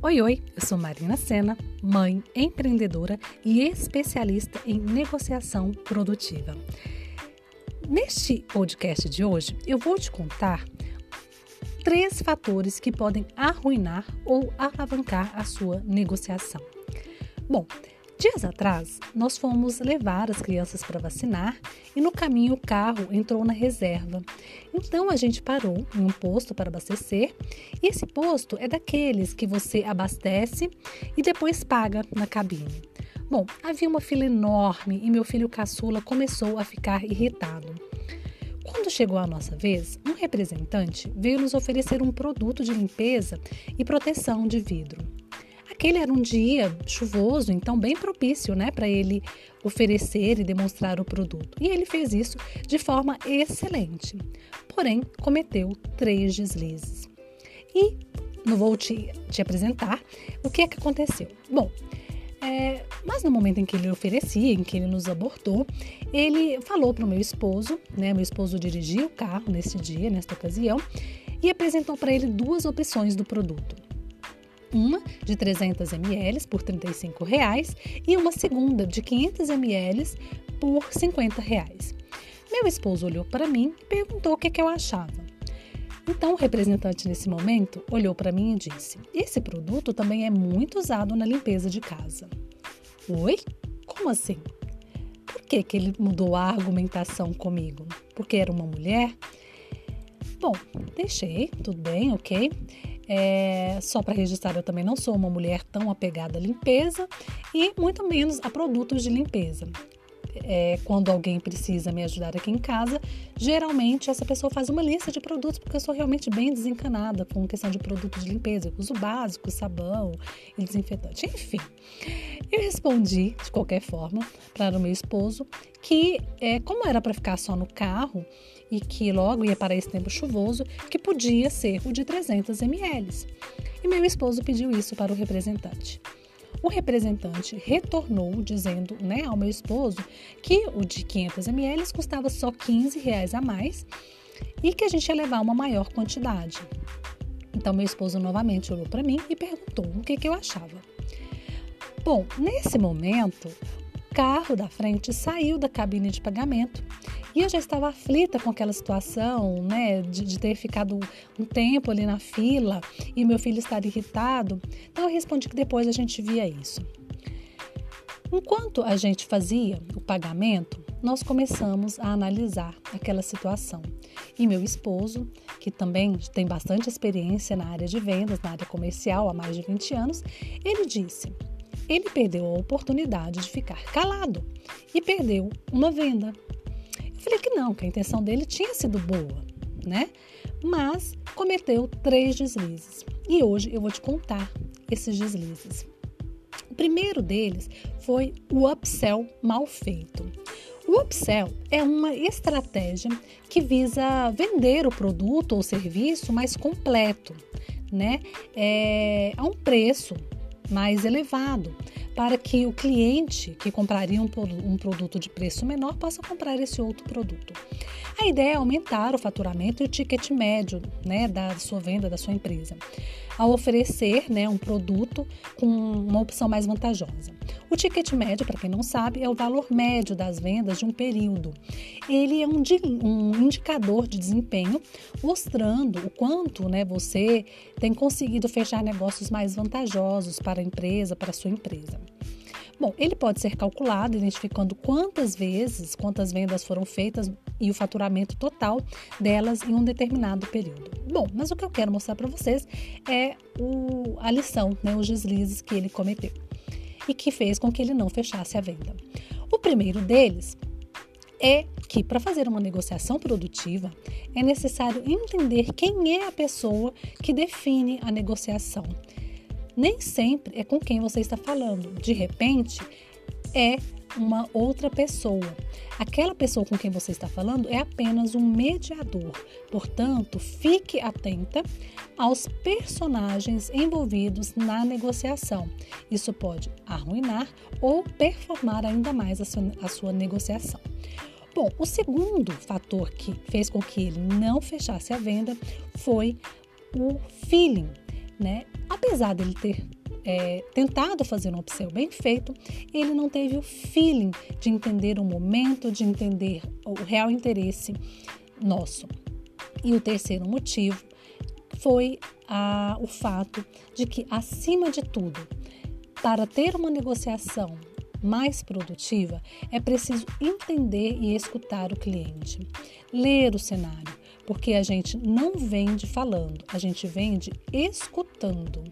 Oi, oi, eu sou Marina Sena, mãe, empreendedora e especialista em negociação produtiva. Neste podcast de hoje, eu vou te contar três fatores que podem arruinar ou alavancar a sua negociação. Bom, Dias atrás, nós fomos levar as crianças para vacinar e no caminho o carro entrou na reserva. Então a gente parou em um posto para abastecer e esse posto é daqueles que você abastece e depois paga na cabine. Bom, havia uma fila enorme e meu filho caçula começou a ficar irritado. Quando chegou a nossa vez, um representante veio nos oferecer um produto de limpeza e proteção de vidro. Aquele era um dia chuvoso, então bem propício, né, para ele oferecer e demonstrar o produto. E ele fez isso de forma excelente. Porém, cometeu três deslizes. E não vou te, te apresentar o que é que aconteceu. Bom, é, mas no momento em que ele oferecia, em que ele nos abordou, ele falou para o meu esposo, né? Meu esposo dirigia o carro nesse dia, nesta ocasião, e apresentou para ele duas opções do produto uma de 300 ml por 35 reais, e uma segunda de 500 ml por 50 reais. Meu esposo olhou para mim e perguntou o que, que eu achava. Então, o representante nesse momento olhou para mim e disse: Esse produto também é muito usado na limpeza de casa. Oi? Como assim? Por que, que ele mudou a argumentação comigo? Porque era uma mulher? Bom, deixei, tudo bem, ok. É, só para registrar, eu também não sou uma mulher tão apegada à limpeza e muito menos a produtos de limpeza. É, quando alguém precisa me ajudar aqui em casa, geralmente essa pessoa faz uma lista de produtos, porque eu sou realmente bem desencanada com questão de produtos de limpeza. Eu uso básico, sabão e desinfetante. Enfim, respondi de qualquer forma para o meu esposo que, é, como era para ficar só no carro e que logo ia para esse tempo chuvoso, que podia ser o de 300 ml. E meu esposo pediu isso para o representante. O representante retornou dizendo né, ao meu esposo que o de 500 ml custava só 15 reais a mais e que a gente ia levar uma maior quantidade. Então meu esposo novamente olhou para mim e perguntou o que, que eu achava. Bom, nesse momento, o carro da frente saiu da cabine de pagamento e eu já estava aflita com aquela situação, né, de, de, ter ficado um tempo ali na fila e meu filho estar irritado. Então eu respondi que depois a gente via isso. Enquanto a gente fazia o pagamento, nós começamos a analisar aquela situação. E meu esposo, que também tem bastante experiência na área de vendas, na área comercial há mais de 20 anos, ele disse: ele perdeu a oportunidade de ficar calado e perdeu uma venda. Eu falei que não, que a intenção dele tinha sido boa, né? Mas cometeu três deslizes. E hoje eu vou te contar esses deslizes. O primeiro deles foi o upsell mal feito. O upsell é uma estratégia que visa vender o produto ou serviço mais completo, né? É, a um preço mais elevado, para que o cliente que compraria um, um produto de preço menor possa comprar esse outro produto. A ideia é aumentar o faturamento e o ticket médio né, da sua venda, da sua empresa, ao oferecer né, um produto com uma opção mais vantajosa. O ticket médio, para quem não sabe, é o valor médio das vendas de um período. Ele é um, um indicador de desempenho mostrando o quanto né, você tem conseguido fechar negócios mais vantajosos para a empresa, para a sua empresa. Bom, ele pode ser calculado identificando quantas vezes, quantas vendas foram feitas e o faturamento total delas em um determinado período. Bom, mas o que eu quero mostrar para vocês é o, a lição, né, os deslizes que ele cometeu e que fez com que ele não fechasse a venda. O primeiro deles é que para fazer uma negociação produtiva é necessário entender quem é a pessoa que define a negociação. Nem sempre é com quem você está falando. De repente, é uma outra pessoa. Aquela pessoa com quem você está falando é apenas um mediador. Portanto, fique atenta aos personagens envolvidos na negociação. Isso pode arruinar ou performar ainda mais a sua, a sua negociação. Bom, o segundo fator que fez com que ele não fechasse a venda foi o feeling né? Apesar dele ter é, tentado fazer um upsell bem feito, ele não teve o feeling de entender o momento, de entender o real interesse nosso. E o terceiro motivo foi a, o fato de que, acima de tudo, para ter uma negociação mais produtiva, é preciso entender e escutar o cliente, ler o cenário, porque a gente não vende falando, a gente vende escutando.